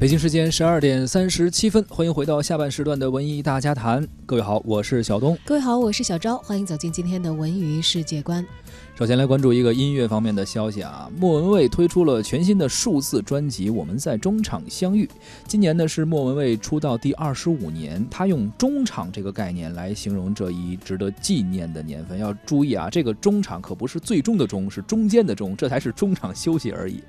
北京时间十二点三十七分，欢迎回到下半时段的文艺大家谈。各位好，我是小东。各位好，我是小昭。欢迎走进今天的文娱世界观。首先来关注一个音乐方面的消息啊，莫文蔚推出了全新的数字专辑《我们在中场相遇》。今年呢是莫文蔚出道第二十五年，她用“中场”这个概念来形容这一值得纪念的年份。要注意啊，这个“中场”可不是最终的“终”，是中间的“中”，这才是中场休息而已。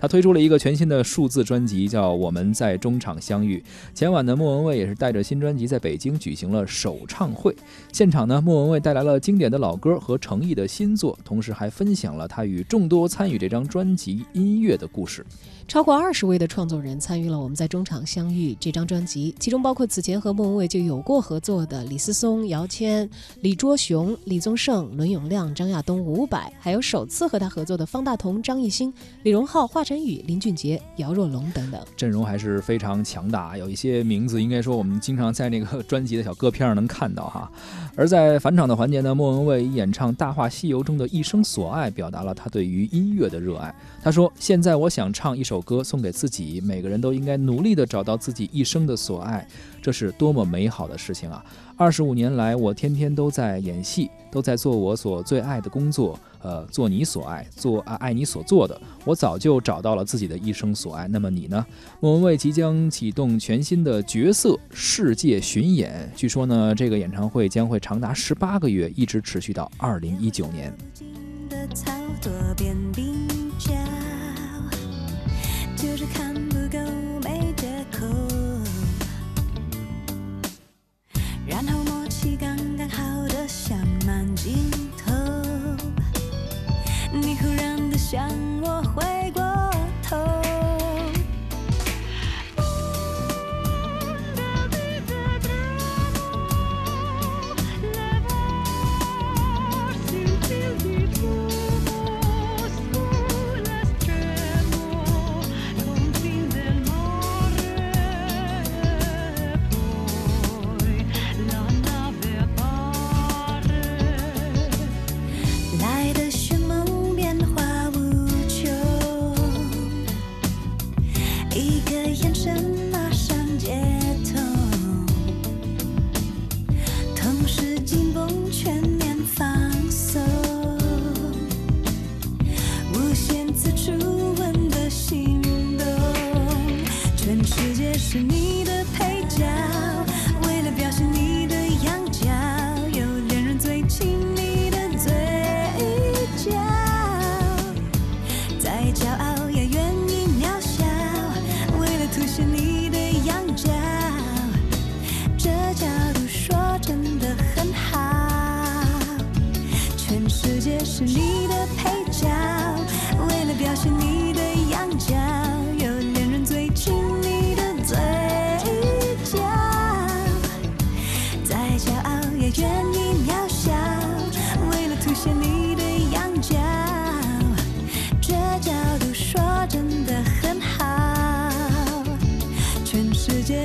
她推出了一个全新的数字专辑，叫《我们在中场相遇》。前晚呢，莫文蔚也是带着新专辑在北京举行了首唱会，现场呢，莫文蔚带来了经典的老歌和诚意的新作，同时还分享了他与众多参与这张专辑音乐的故事。超过二十位的创作人参与了《我们在中场相遇》这张专辑，其中包括此前和莫文蔚就有过合作的李思松、姚谦、李卓雄、李宗盛、伦永亮、张亚东、伍佰，还有首次和他合作的方大同、张艺兴、李荣浩、华晨宇、林俊杰、姚若龙等等，阵容还是非常强大。有一些名字，应该说我们经常在那个专辑的小歌片上能看到哈。而在返场的环节呢，莫文蔚演唱《大话西游》中的一生所爱，表达了他对于音乐的热爱。他说：“现在我想唱一首歌送给自己，每个人都应该努力的找到自己一生的所爱，这是多么美好的事情啊！二十五年来，我天天都在演戏，都在做我所最爱的工作，呃，做你所爱，做爱爱你所做的。我早就找到了自己的一生所爱。那么你呢？”莫文蔚即将启动全新的角色世界巡演，据说呢，这个演唱会将会长达十八个月，一直持续到二零一九年。就是看不够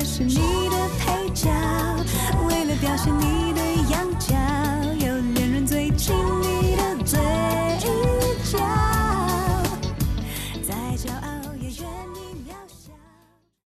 是你的配角，为了表现你。